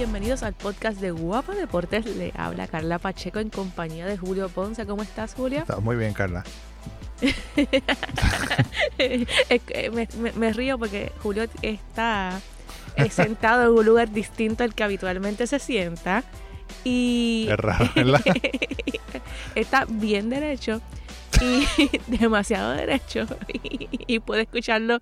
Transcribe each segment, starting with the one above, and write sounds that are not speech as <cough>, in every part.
bienvenidos al podcast de Guapa Deportes. Le habla Carla Pacheco en compañía de Julio Ponce. ¿Cómo estás, Julio? Estás muy bien, Carla. <laughs> me, me, me, río porque Julio está sentado en un lugar distinto al que habitualmente se sienta. Y es raro, ¿verdad? <laughs> está bien derecho y <laughs> demasiado derecho y, y puede escucharlo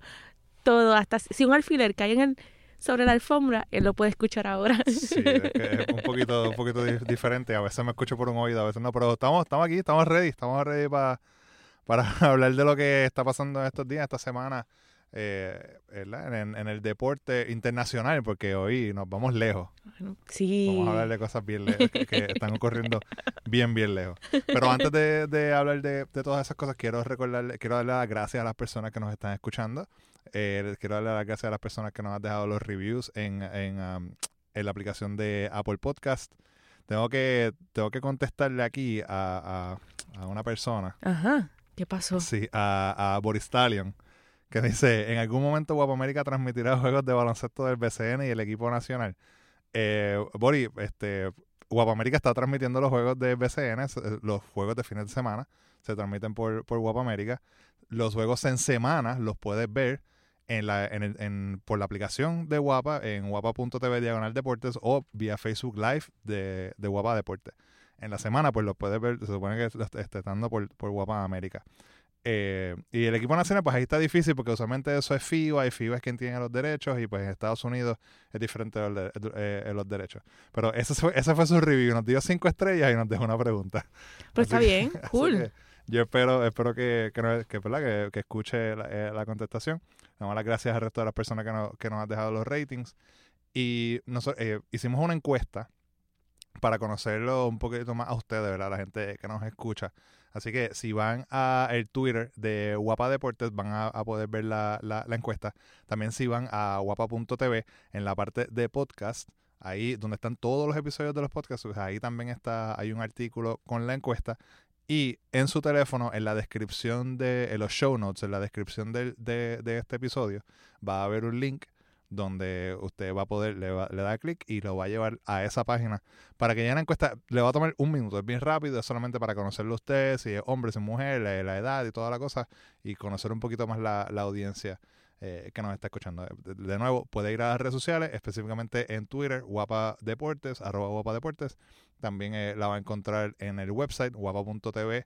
todo, hasta si un alfiler cae en el sobre la alfombra, él lo puede escuchar ahora. Sí, es, que es <laughs> un poquito, un poquito diferente. A veces me escucho por un oído, a veces no, pero estamos, estamos aquí, estamos ready, estamos ready para, para <laughs> hablar de lo que está pasando estos días, esta semana, eh, en, en, el deporte internacional, porque hoy nos vamos lejos. Sí. Vamos a hablar de cosas bien lejos, que, que <laughs> están ocurriendo bien, bien lejos. Pero antes de, de hablar de, de, todas esas cosas, quiero recordarle, quiero darle las gracias a las personas que nos están escuchando. Eh, quiero darle las gracias a las personas que nos han dejado los reviews en, en, um, en la aplicación de Apple Podcast. Tengo que, tengo que contestarle aquí a, a, a una persona. Ajá. ¿Qué pasó? Sí, a, a Boris Stallion, que dice, en algún momento Guapa América transmitirá juegos de baloncesto del BCN y el equipo nacional. Eh, Boris, este, Guapa América está transmitiendo los juegos de BCN, los juegos de fines de semana, se transmiten por, por Guapa América. Los juegos en semana los puedes ver en la, en en, por la aplicación de Guapa, en guapa.tv diagonal deportes o vía Facebook Live de, de Guapa Deportes. En la semana, pues lo puedes ver, se supone que está dando por, por Guapa América. Eh, y el equipo nacional, pues ahí está difícil porque usualmente eso es FIBA y FIBA es quien tiene los derechos y pues en Estados Unidos es diferente los, de, eh, los derechos. Pero ese fue, ese fue su review, nos dio cinco estrellas y nos dejó una pregunta. Pero así está bien, <laughs> cool. Yo espero, espero que, que, que, que, escuche la, eh, la contestación. Damos las gracias al resto de las personas que, no, que nos han dejado los ratings. Y nosotros, eh, hicimos una encuesta para conocerlo un poquito más a ustedes, ¿verdad? La gente que nos escucha. Así que si van a el Twitter de Guapa Deportes van a, a poder ver la, la, la, encuesta. También si van a guapa.tv en la parte de podcast, ahí donde están todos los episodios de los podcasts, pues ahí también está, hay un artículo con la encuesta. Y en su teléfono, en la descripción de en los show notes, en la descripción de, de, este episodio, va a haber un link donde usted va a poder, le, va, le da clic y lo va a llevar a esa página para que llene la encuesta. Le va a tomar un minuto, es bien rápido, es solamente para conocerlo usted, si es hombre, si es mujer, la, edad y toda la cosa, y conocer un poquito más la, la audiencia eh, que nos está escuchando. De, de, nuevo, puede ir a las redes sociales, específicamente en Twitter, Guapa Deportes, arroba Guapa Deportes. También eh, la va a encontrar en el website, guapa.tv,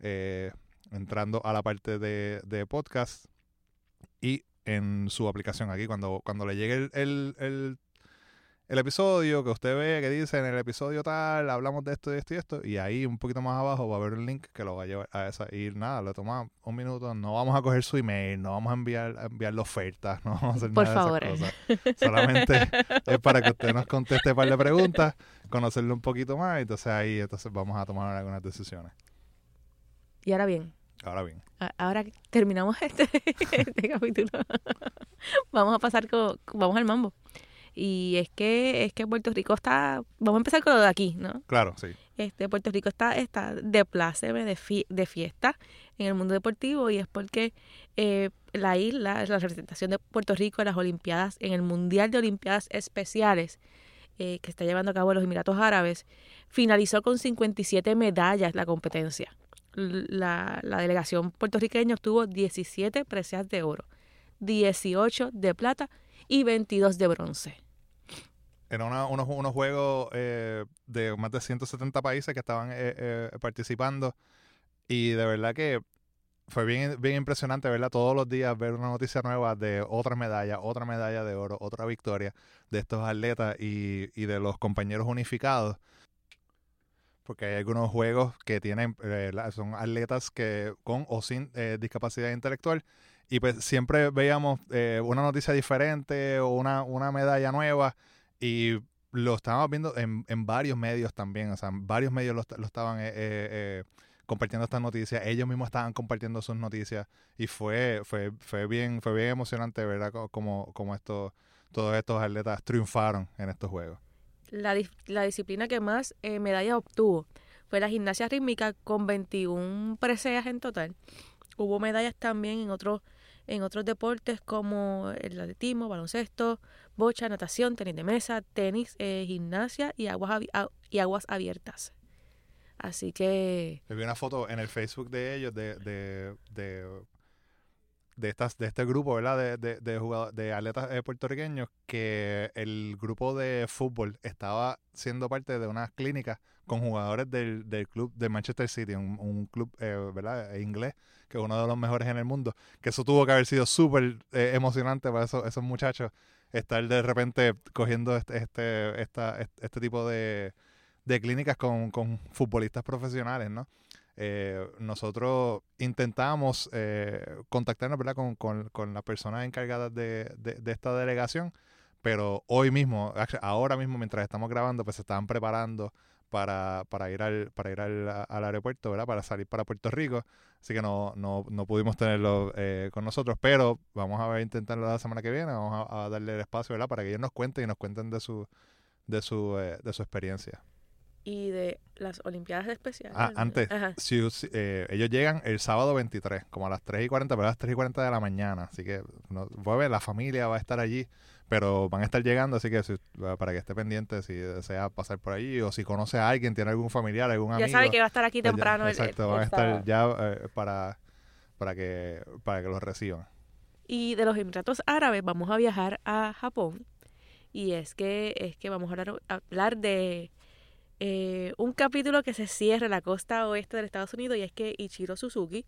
eh, entrando a la parte de, de podcast. Y en su aplicación aquí. Cuando, cuando le llegue el, el, el, el, episodio que usted ve que dice en el episodio tal, hablamos de esto, de esto y esto, y ahí un poquito más abajo va a haber un link que lo va a llevar a esa. Y nada, le toma un minuto, no vamos a coger su email, no vamos a enviar a enviarle ofertas, <laughs> no vamos a hacer Por nada favor. de esas cosas. Solamente <laughs> es para que usted nos conteste un par de preguntas, conocerlo un poquito más, y entonces ahí entonces vamos a tomar algunas decisiones. Y ahora bien, Ahora bien. Ahora terminamos este, <laughs> este capítulo. vamos a pasar con, vamos al mambo. Y es que es que Puerto Rico está, vamos a empezar con lo de aquí, ¿no? Claro, sí. Este Puerto Rico está está de pláceme, de, fie, de fiesta en el mundo deportivo y es porque eh, la isla, la representación de Puerto Rico en las Olimpiadas, en el Mundial de Olimpiadas Especiales eh, que está llevando a cabo los Emiratos Árabes, finalizó con 57 medallas la competencia la, la, delegación puertorriqueña obtuvo 17 preseas de oro, 18 de plata y 22 de bronce. Una, unos, unos, juegos eh, de más de 170 países que estaban eh, eh, participando. Y de verdad que fue bien, bien impresionante, ¿verdad? Todos los días ver una noticia nueva de otra medalla, otra medalla de oro, otra victoria de estos atletas y, y de los compañeros unificados. Porque hay algunos juegos que tienen, son atletas que con o sin discapacidad intelectual, y pues siempre veíamos una noticia diferente o una, una medalla nueva, y lo estábamos viendo en, en varios medios también, o sea, varios medios lo, lo estaban compartiendo estas noticias, ellos mismos estaban compartiendo sus noticias, y fue, fue, fue bien, fue bien emocionante, ¿verdad? Como, como estos, todos estos atletas triunfaron en estos juegos la, la disciplina que más eh, medallas obtuvo fue la gimnasia rítmica con 21 preseas en total. Hubo medallas también en otros en otros deportes como el atletismo, baloncesto, bocha, natación, tenis de mesa, tenis, eh, gimnasia y aguas, y aguas abiertas. Así que... Vi una foto en el Facebook de ellos de, de, de, estas, de este grupo, ¿verdad? De, de, de, jugadores, de atletas eh, puertorriqueños que el grupo de fútbol estaba siendo parte de unas clínicas con jugadores del, del club de Manchester City, un, club, eh, ¿verdad? Inglés que uno de los mejores en el mundo, que eso tuvo que haber sido súper eh, emocionante para esos, esos muchachos, estar de repente cogiendo este, este, este tipo de, de clínicas con, con, futbolistas profesionales, ¿no? Eh, nosotros intentamos eh, contactarnos ¿verdad? Con, con, con, las personas encargadas de, de, de, esta delegación, pero hoy mismo, ahora mismo mientras estamos grabando, pues se estaban preparando para, para ir, al, para ir al, al, aeropuerto, ¿verdad? Para salir para Puerto Rico. Así que no, no, no pudimos tenerlo eh, con nosotros, pero vamos a intentarlo la semana que viene. Vamos a, darle el espacio, ¿verdad? Para que ellos nos cuenten y nos cuenten de su, de su, eh, de su experiencia. Y de las Olimpiadas Especiales. Ah, antes, si, eh, ellos llegan el sábado 23, como a las 3 y 40, pero a las 3 y 40 de la mañana. Así que, no, voy a ver, la familia va a estar allí pero van a estar llegando, así que para que esté pendiente si desea pasar por allí o si conoce a alguien, tiene algún familiar, algún amigo. Ya sabe que va a estar aquí pues temprano. exacto, van a estar ya eh, para, para, que, para que los reciban. Y de los Emiratos Árabes vamos a viajar a Japón y es que, es que vamos a hablar, hablar de eh, un capítulo que se cierra en la costa oeste de Estados Unidos y es que Ichiro Suzuki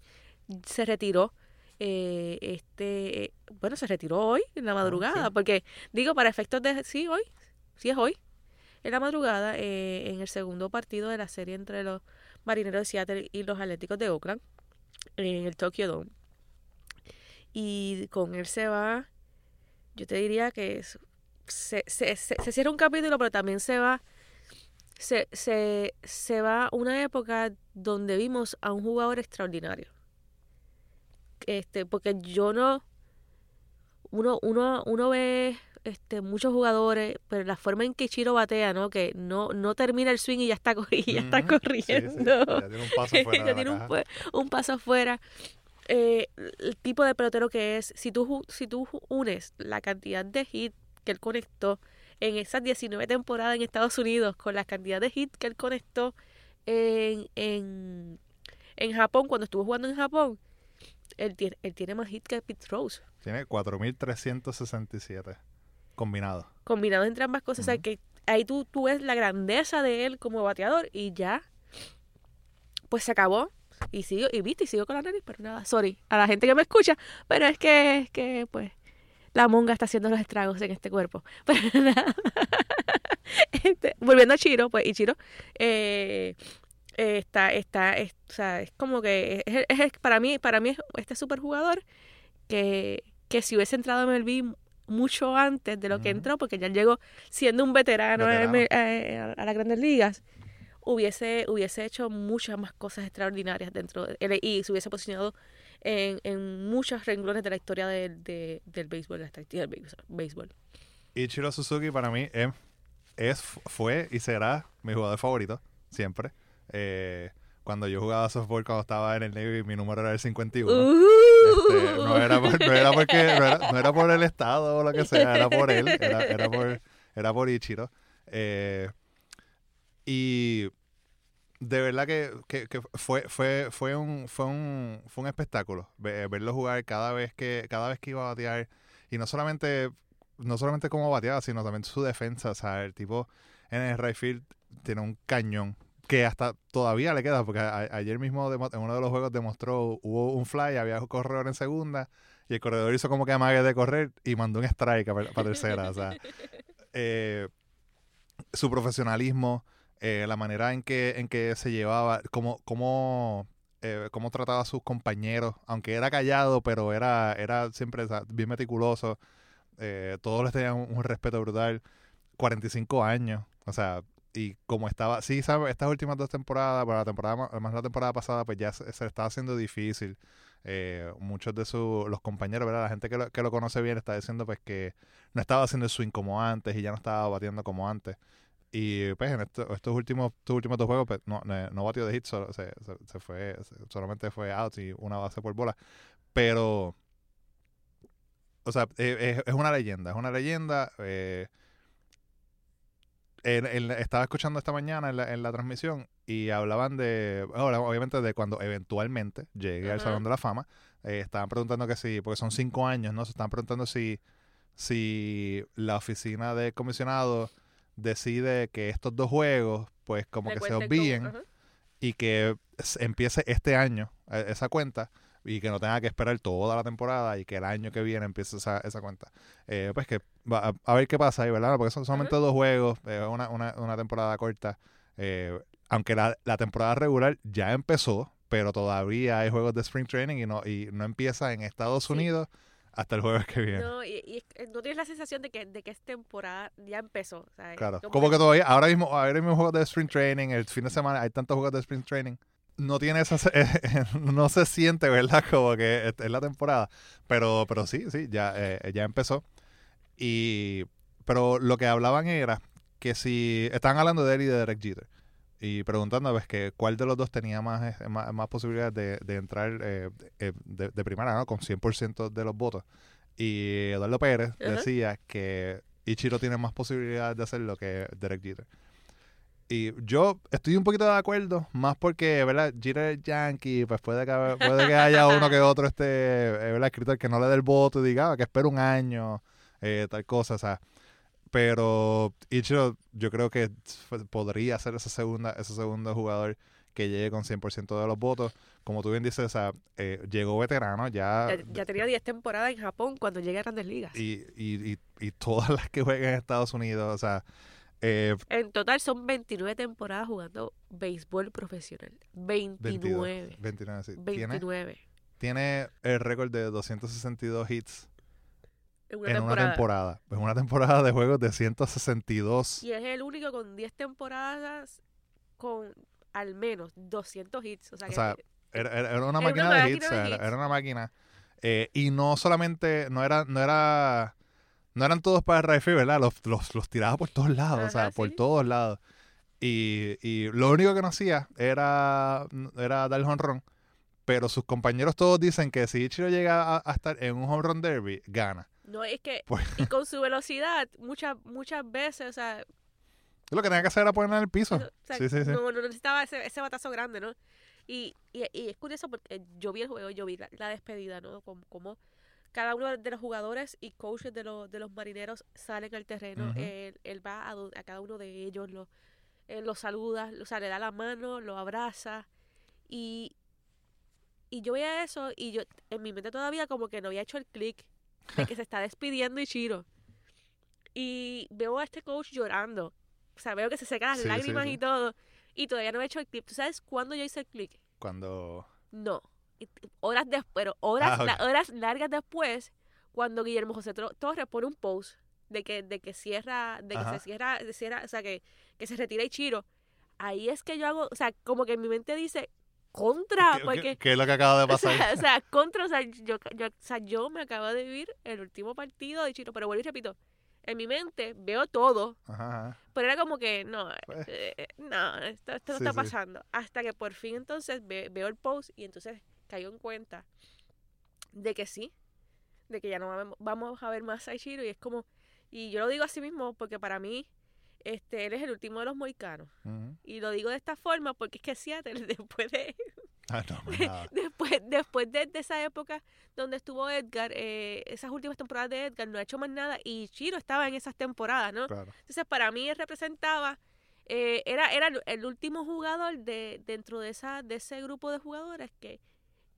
se retiró eh, este, bueno, se retiró hoy, en la ah, madrugada, porque digo, para efectos de, sí, hoy, sí es hoy, en la madrugada, eh, en el segundo partido de la serie entre los Marineros de Seattle y los Atléticos de Oakland, en el Tokyo Dome. Y con él se va, yo te diría que se, se, se, cierra un capítulo, pero también se va se, se, se va una época donde vimos a un jugador extraordinario este, porque yo no, uno, uno, uno ve este, muchos jugadores, pero la forma en que Chiro batea, ¿no? Que no, no termina el swing y ya está, <laughs> y ya está corriendo. Ya tiene un paso <laughs> afuera. tiene un, paso afuera. Eh, el tipo de pelotero que es, si tú, si tú unes la cantidad de hits que él conectó en esas 19 temporadas en Estados Unidos con la cantidad de hits que él conectó en, en, en Japón, cuando estuvo jugando en Japón, él tiene, él tiene más hits que Pete Rose. Tiene 4.367 combinados. Combinados entre ambas cosas. O sea, que ahí tú, tú ves la grandeza de él como bateador y ya, pues se acabó. Y sigo, y viste, y sigo con la nariz, pero nada, sorry a la gente que me escucha, pero es que, es que pues, la monga está haciendo los estragos en este cuerpo. <laughs> Pero nada. Este, volviendo a Chiro, pues, y Chiro, eh, está, está, es, o sea, es como que es, para mí, para mí es este superjugador que, que si hubiese entrado en MLB mucho antes de lo que entró, porque ya llegó siendo un veterano, A, las grandes ligas, hubiese, hubiese hecho muchas más cosas extraordinarias dentro de él y se hubiese posicionado en, en muchos renglones de la historia del béisbol, de la estadística del béisbol. Ichiro Suzuki para mí es, es, fue y será mi jugador favorito, siempre. Eh, cuando yo jugaba softball cuando estaba en el Navy, mi número era el 51. Este, no, era por, no, era por el estado o lo que sea, era por él, era, era por, era por Ichiro. Eh, y de verdad que, que, que, fue, fue, fue, un, fue, un, fue un espectáculo verlo jugar cada vez que, cada vez que iba a batear. Y no solamente, no solamente cómo bateaba, sino también su defensa. O sea, el tipo en el right field tiene un cañón que hasta todavía le queda, porque ayer mismo en uno de los juegos demostró, hubo un fly, había un corredor en segunda, y el corredor hizo como que amague de correr y mandó un strike para, tercera. o sea, <laughs> eh, su profesionalismo, eh, la manera en que, en que se llevaba, cómo, cómo, eh, cómo trataba a sus compañeros, aunque era callado, pero era, era siempre bien meticuloso. todos les tenían un, respeto brutal. 45 años, o sea, y como estaba, sí, ¿sabes? estas últimas dos temporadas, para la temporada, además la temporada pasada, pues ya se, se estaba haciendo difícil. Eh, muchos de sus, los compañeros, ¿verdad? La gente que lo, que lo conoce bien está diciendo pues que no estaba haciendo el swing como antes y ya no estaba batiendo como antes. Y pues en estos últimos, estos últimos dos juegos, pues no, no batió de hit, solo, se, se, fue, solamente fue out y una base por bola. Pero o sea, eh, es, es una leyenda, es una leyenda. eh, estaba escuchando esta mañana en la, en la transmisión y hablaban de, ahora, obviamente, de cuando eventualmente llegue al. Salón de la Fama. Eh, estaban preguntando que si, porque son cinco años, ¿no? Se estaban preguntando si, si la oficina de comisionado decide que estos dos juegos, pues como Le que se ajá. y que empiece este año eh, esa cuenta y que no tenga que esperar toda la temporada y que el año que viene empiece esa, esa cuenta. Eh, pues que va a, a ver qué pasa ahí, ¿verdad? Porque son solamente dos juegos, eh, una, una, una temporada corta. eh, aunque la, la temporada regular ya empezó, pero todavía hay juegos de Spring Training y no, y no empieza en Estados Sí. Unidos hasta el jueves que viene. No, y, y no tienes la sensación de que, de que es temporada, ya empezó. sea, Claro, como como que todavía, ahora mismo, ahora mismo juegos de Spring Training, el fin de semana hay tantos juegos de Spring Training, no tiene esa, se- <laughs> no se siente, ¿verdad? <laughs> Como que es es la temporada, pero, pero sí, sí, ya, eh, ya empezó. Y, pero lo que hablaban era que si, estaban hablando de él y de Derek Jeter, y preguntando, pues, que cuál de los dos tenía más, eh, más, más posibilidades de, de entrar eh, eh, de, de primera, ¿no? Con 100% de los votos. Y Eduardo Pérez Ajá. decía que Ichiro tiene más posibilidades de hacerlo que Derek Jeter. Y yo estoy un poquito de acuerdo, más porque, ¿verdad? Jeter es Yankee, pues puede que, puede que haya <laughs> uno que otro este, eh, ¿verdad? Escritor que no le dé el voto y diga "Ah, que espera un año, eh, tal cosa, o sea. Pero Ichiro, yo creo que podría ser ese, segunda, ese segundo jugador que llegue con 100% de los votos. Como tú bien dices, o sea, eh, llegó veterano, ya, Ya, ya tenía 10 temporadas en Japón cuando llegué a Grandes Ligas. y, y, y, y todas las que juegan en Estados Unidos, o sea, eh, En total son 29 temporadas jugando béisbol profesional. 29. 29, sí. Tiene, 29. tiene el récord de 262 hits una en temporada. una temporada. En una temporada de juegos de 162. Y es el único con 10 temporadas con al menos 200 hits. O sea, O que sea, Era, era- era una Era máquina una de hits, de era, hits. era una máquina. Eh, y no solamente, no era, no era, no eran todos para el rifle, ¿verdad? Los, los, los tiraba por todos lados, o sea, por todos lados. Y, y lo único que no hacía era, era dar home run. Pero sus compañeros todos dicen que si Ichiro llega a, a estar en un home run derby, gana. No es que Pues- y con su velocidad muchas muchas veces, o sea, Lo que tenía que hacer era ponerla en el piso. o sea, Sí, sí, sí. no, no necesitaba ese, ese batazo grande, ¿no? Y, y, y es curioso porque yo vi el juego, yo vi la, la despedida, ¿no? Como, como cada uno de los jugadores y coaches de los, de los marineros salen al terreno, él, él va a, a cada uno de ellos, lo, él los saluda, o sea, le da la mano, lo abraza y, y yo veía eso y yo en mi mente todavía como que no había hecho el clic de que se está despidiendo Ichiro. Y veo a este coach llorando. O sea, veo que se secan las Sí, lágrimas sí. y todo. Y todavía no he hecho el clip. ¿Tú sabes cuándo yo hice el clic? Cuando... No. Horas después, pero horas, Ah, horas largas después, cuando Guillermo José Torres pone un post de que, de que cierra, de que se cierra, de cierra, o sea, que, que se retira Ichiro. Ahí es que yo hago, o sea, como que mi mente dice, contra, ¿Qué, porque... qué- es lo que acaba de O pasar? sea, o sea, contra, o sea, yo, yo, o sea, yo me acabo de vivir el último partido de Chiro, pero vuelvo y repito, en mi mente veo todo, Ajá, ajá. pero era como que, no, Pues. eh, eh, no, esto, esto no Sí, está sí. pasando. Hasta que por fin entonces ve- veo el post y entonces caigo en cuenta de que sí, de que ya no vamos- vamos a ver más a Ichiro y es como, y yo lo digo así mismo porque para mí, este, él es el último de los moicanos. Y lo digo de esta forma porque es que Seattle, <laughs> después de, Ah, no, <laughs> después, después de, de esa época donde estuvo Edgar, eh, esas últimas temporadas de Edgar, no ha hecho más nada y Chiro estaba en esas temporadas, ¿no? Claro. Entonces, para mí él representaba, eh, era, era el- último jugador de dentro de esa de ese grupo de jugadores que,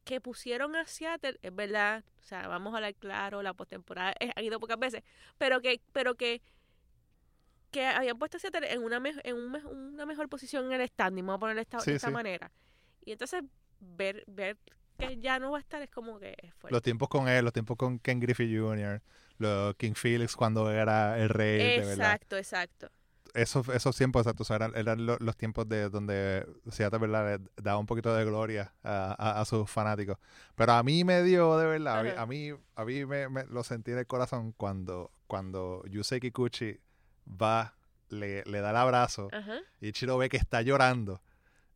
que pusieron a Seattle, es verdad, o sea, vamos a hablar claro, la postemporada eh, ha ido pocas veces, pero que pero que que habían puesto a Seattle en una me- en un me- una mejor posición en el standing, vamos a ponerlo de esta, Sí, de esta sí. manera. Y entonces ver ver que ya no va a estar es como que es fuerte. Los tiempos con él, los tiempos con Ken Griffey Jr., los King Felix cuando era el rey, de verdad. Exacto, exacto. Esos, esos tiempos, exacto, o sea, eran, eran lo- los tiempos de donde Seattle, ¿verdad? le daba un poquito de gloria a, a- a sus fanáticos. Pero a mí me dio, de verdad, a mí, Ajá. a mí, a mí me, me lo sentí en el corazón cuando, cuando Yusei Kikuchi va, le, le da el abrazo Ajá. y Chiro ve que está llorando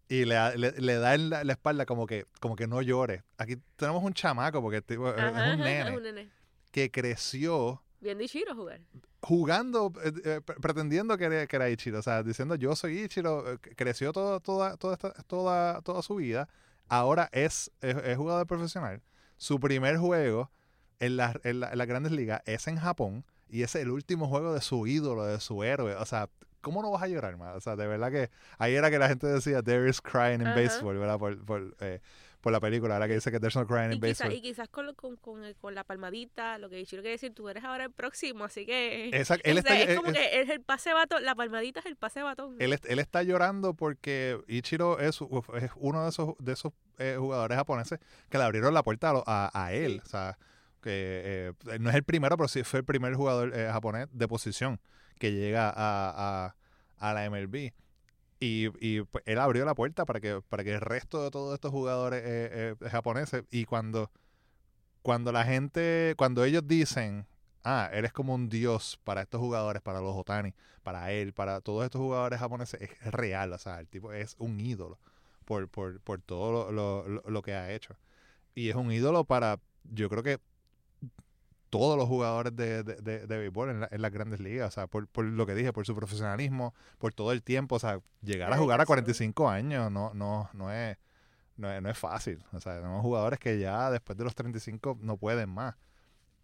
y le, da- le, le da en la, la espalda como que, como que no llore. Aquí tenemos un chamaco porque tipo es- Ajá, es un ajá, nene. es un nene. que creció Viendo Ichiro jugar. jugando, eh, eh, pre- pretendiendo que era, que era Ichiro, o sea, diciendo yo soy Ichiro, eh, creció todo, toda, toda, esta- toda, toda su vida, ahora es, es, es jugador profesional. Su primer juego en, las en, la- en las grandes ligas es en Japón y es el último juego de su ídolo, de su héroe. O sea, ¿cómo no vas a llorar más? O sea, de verdad que ahí era que la gente decía, there is crying in Ajá. baseball, ¿verdad? Por, por, eh, por la película, ahora que dice que there's no crying Y, in quizá- baseball. y quizás con, con, con, el- con la palmadita, lo que Ichiro quiere decir, tú eres ahora el próximo, así que... Esa- <laughs> él, o está, sea, es eh, como eh, que es el pase batón, la palmadita es el pase batón. él, él está llorando porque Ichiro es, es uno de esos, de esos eh, jugadores japoneses que le abrieron la puerta a, a- a él. Sí. O sea, que eh, no es el primero, pero sí fue el primer jugador eh, japonés de posición que llega a, a- a la MLB. Y, y, pues, él abrió la puerta para que, para que el resto de todos estos jugadores eh, eh, japoneses, y cuando, cuando la gente, cuando ellos dicen, ah, él es como un dios para estos jugadores, para los Otani, para él, para todos estos jugadores japoneses, es, real, o sea, el tipo es un ídolo por, por, por todo lo- lo- lo que ha hecho. Y es un ídolo para, yo creo que todos los jugadores de, de, de- de béisbol en, la- en las grandes ligas, o sea, por, por lo que dije, por su profesionalismo, por todo el tiempo, o sea, llegar a jugar a dedicación. 45 años no, no, no es, no es, no es fácil. O sea, tenemos jugadores que ya después de los 35 no pueden más.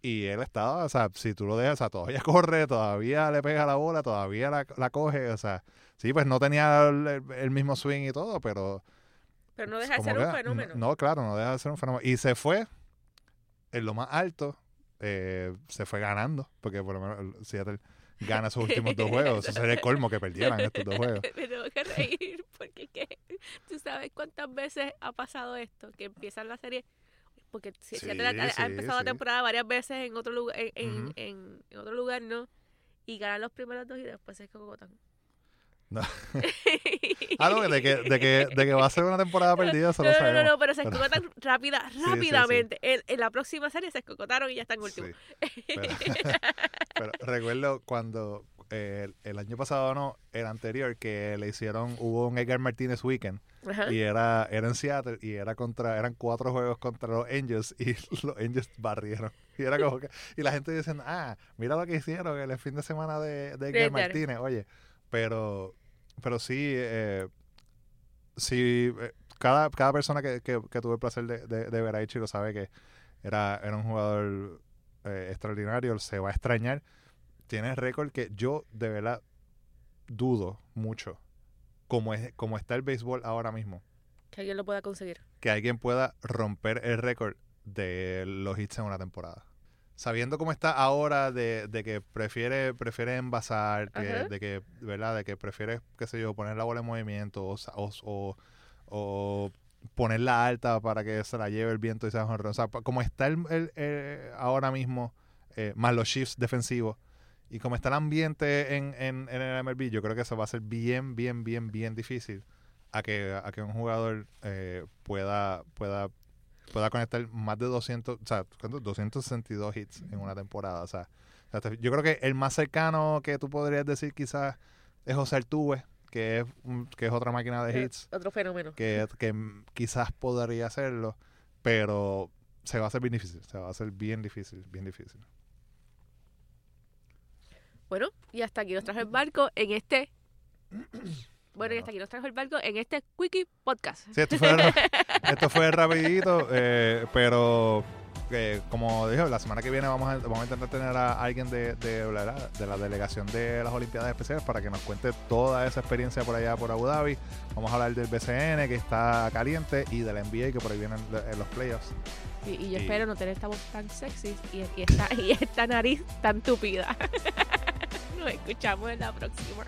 Y él estaba, o sea, si tú lo dejas, o sea, todavía <laughs> corre, todavía le pega la bola, todavía la, la coge, o sea, sí, pues no tenía el, el mismo swing y todo, pero... Pero no deja de ser un fenómeno. No, claro, no deja de ser un fenómeno. Y se fue en lo más alto, eh, se fue ganando, porque por lo menos Seattle gana esos <laughs> últimos dos juegos. Eso sería el colmo que perdieran estos dos juegos. <laughs> Me tengo que reír porque es que tú sabes cuántas veces ha pasado esto, que empiezan la serie, porque si, Sí, ha, sí, empezado la temporada varias veces en otro lugar, en, otro lugar, ¿no? Y ganan los primeros dos y después se cocotan. No. <laughs> Ah, no, de que, de, que, de que va a ser una temporada perdida, eso No, lo no, no, no, pero se escocotan <laughs> rápida, sí. rápidamente. En, en la próxima serie se escocotaron y ya están últimos. Pero, <laughs> pero recuerdo cuando eh, el, el año pasado, no, el anterior, que le hicieron, hubo un Edgar Martínez Weekend Ajá. y era, era en Seattle y era contra, eran cuatro juegos contra los Angels y los Angels barrieron. Y era como que, y la gente diciendo, ah, mira lo que hicieron el fin de semana de, de Edgar Edgar. Martínez, oye, pero, pero sí, eh, sí, eh, cada, cada persona que, que, que tuve el placer de, de, de ver a Ichiro sabe que era, era un jugador eh, extraordinario, se va a extrañar. Tiene récord que yo de verdad dudo mucho como, es, como está el béisbol ahora mismo, Que alguien lo pueda conseguir. que alguien pueda romper el récord de los hits en una temporada. Sabiendo cómo está ahora de, de que prefiere, prefiere envasar, que- de que, ¿verdad? De que prefiere, qué sé yo, poner la bola en movimiento o, o, o- o ponerla alta para que se la lleve el viento y sea jonrón. O sea, como está el, el- el- ahora mismo, eh, más los shifts defensivos, y como está el ambiente en, en, en el MLB, yo creo que eso va a ser bien, bien, bien, bien difícil a que, a que un jugador eh, pueda, pueda, pueda conectar más de 200, o sea, ¿cuánto? 262 hits en una temporada. O sea, yo creo que el más cercano que tú podrías decir quizás es José Altuve, que es, que es otra máquina de Eh, hits, Otro fenómeno. que, que quizás podría hacerlo, pero se va a hacer bien difícil, se va a hacer bien difícil, bien difícil. Bueno, y hasta aquí nos trajo el barco en este. Bueno, y hasta aquí nos trajo el barco en este Quickie Podcast. Sí, esto fue, <laughs> esto fue rapidito, eh, pero eh, como dije, la semana que viene vamos a, vamos a intentar tener a alguien de, de, la, de la delegación de las Olimpiadas Especiales para que nos cuente toda esa experiencia por allá por Abu Dhabi. Vamos a hablar del BCN que está caliente y del NBA que por ahí vienen lo- los playoffs. Y, y yo Y- espero no tener esta voz tan sexy y, y esta, y esta nariz tan tupida. <laughs> Nos escuchamos en la próxima.